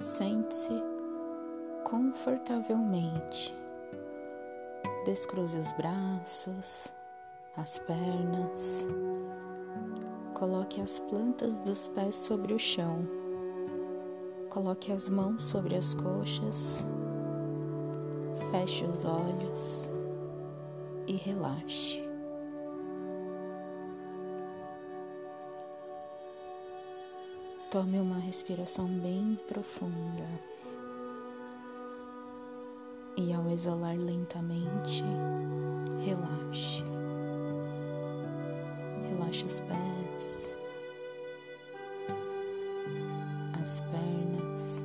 Sente-se confortavelmente. Descruze os braços, as pernas. Coloque as plantas dos pés sobre o chão. Coloque as mãos sobre as coxas. Feche os olhos e relaxe. Tome uma respiração bem profunda. E ao exalar lentamente, relaxe. Relaxe os pés, as pernas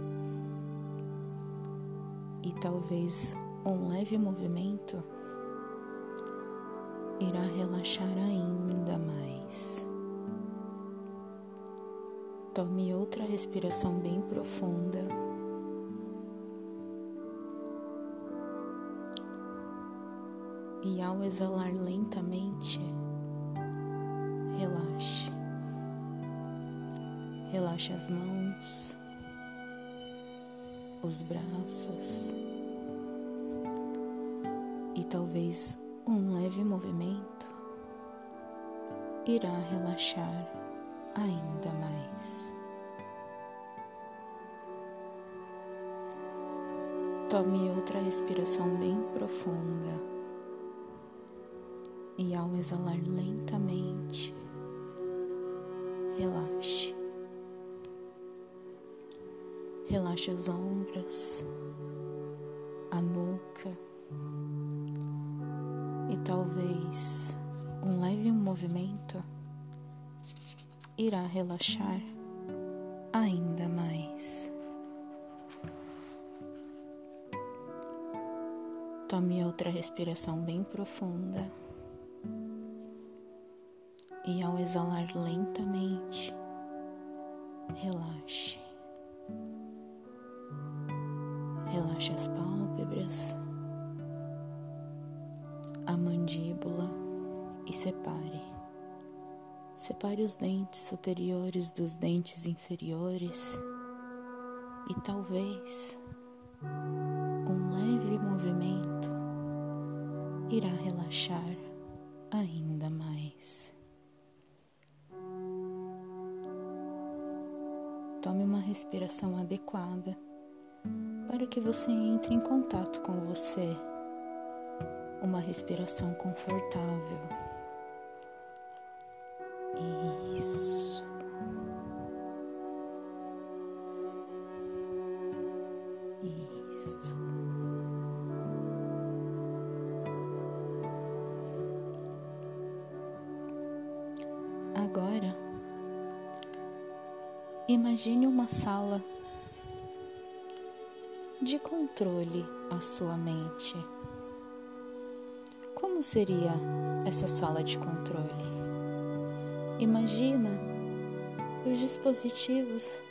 e talvez um leve movimento irá relaxar ainda Tome outra respiração bem profunda. E ao exalar lentamente, relaxe. Relaxe as mãos, os braços e talvez um leve movimento irá relaxar ainda mais. Tome outra respiração bem profunda e, ao exalar lentamente, relaxe. Relaxe os ombros, a nuca e talvez um leve movimento irá relaxar ainda mais. Tome outra respiração bem profunda e, ao exalar lentamente, relaxe. Relaxe as pálpebras, a mandíbula e separe. Separe os dentes superiores dos dentes inferiores e talvez um leve movimento irá relaxar ainda mais. Tome uma respiração adequada para que você entre em contato com você. Uma respiração confortável. Imagine uma sala de controle à sua mente. Como seria essa sala de controle? Imagina os dispositivos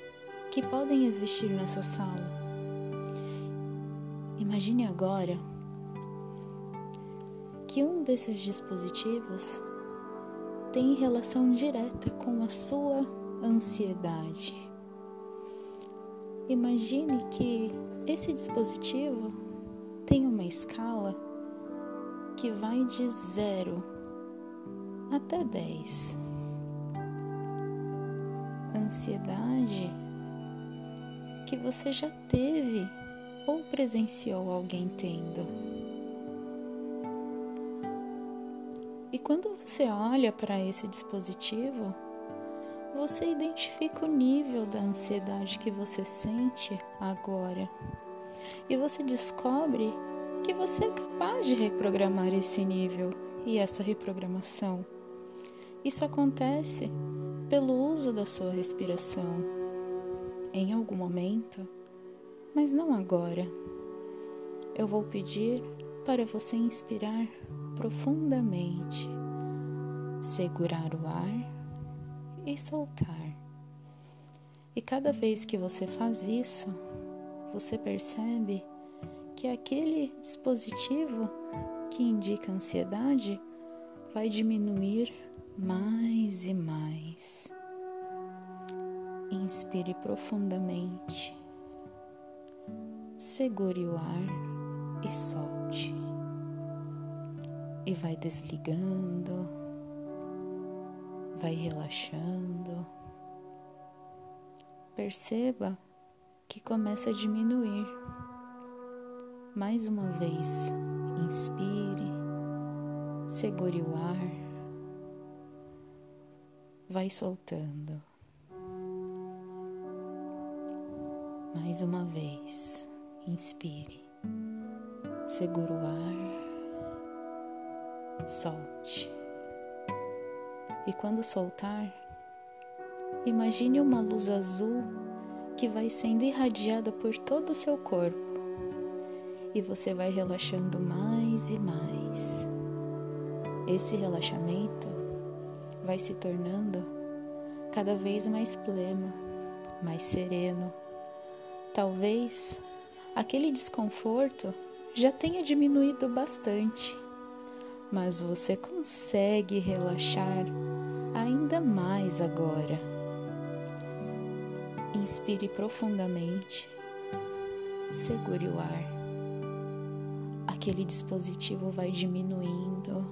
que podem existir nessa sala. Imagine agora que um desses dispositivos tem relação direta com a sua ansiedade. Imagine que esse dispositivo tem uma escala que vai de zero até 10 ansiedade que você já teve ou presenciou alguém tendo. E quando você olha para esse dispositivo, você identifica o nível da ansiedade que você sente agora. E você descobre que você é capaz de reprogramar esse nível e essa reprogramação. Isso acontece pelo uso da sua respiração em algum momento, mas não agora. Eu vou pedir para você inspirar profundamente, segurar o ar e soltar. E cada vez que você faz isso, você percebe que aquele dispositivo que indica ansiedade vai diminuir mais e mais. Inspire profundamente segure o ar e solte. E vai desligando, vai relaxando. Perceba que começa a diminuir. Mais uma vez, inspire, segure o ar, vai soltando. Mais uma vez, inspire, segure o ar, solte. E quando soltar, imagine uma luz azul que vai sendo irradiada por todo o seu corpo e você vai relaxando mais e mais. Esse relaxamento vai se tornando cada vez mais pleno, mais sereno. Talvez aquele desconforto já tenha diminuído bastante, mas você consegue relaxar ainda mais agora. Inspire profundamente, segure o ar aquele dispositivo vai diminuindo,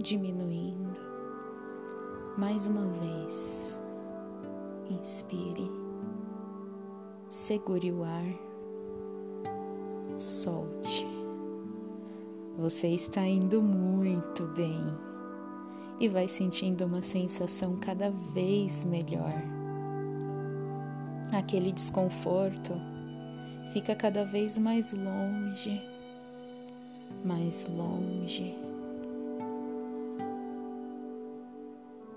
diminuindo. Mais uma vez, inspire, segure o ar, solte. Você está indo muito bem e vai sentindo uma sensação cada vez melhor. Aquele desconforto fica cada vez mais longe mais longe.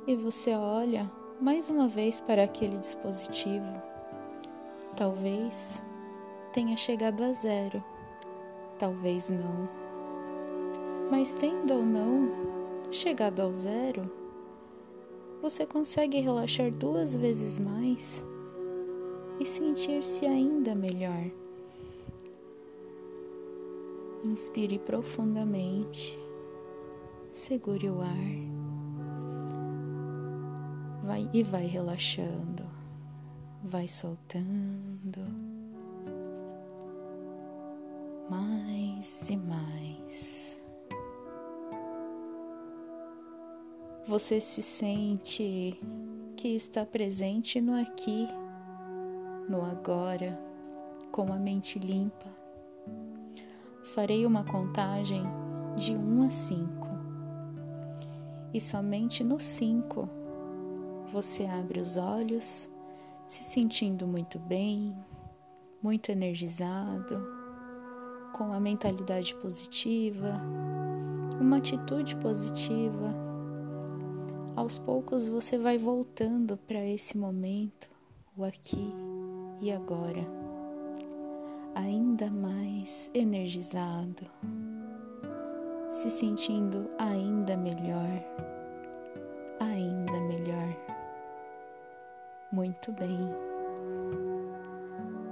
E você olha mais uma vez para aquele dispositivo. Talvez tenha chegado a zero, talvez não. Mas tendo ou não chegado ao zero, você consegue relaxar duas vezes mais e sentir-se ainda melhor. Inspire profundamente, segure o ar vai, e vai relaxando, vai soltando mais e mais. Você se sente que está presente no aqui, no agora, com a mente limpa farei uma contagem de 1 a 5. E somente no 5 você abre os olhos, se sentindo muito bem, muito energizado, com a mentalidade positiva, uma atitude positiva. Aos poucos você vai voltando para esse momento, o aqui e agora ainda mais energizado, se sentindo ainda melhor, ainda melhor. Muito bem,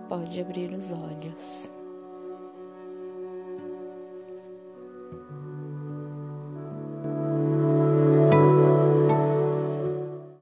pode abrir os olhos.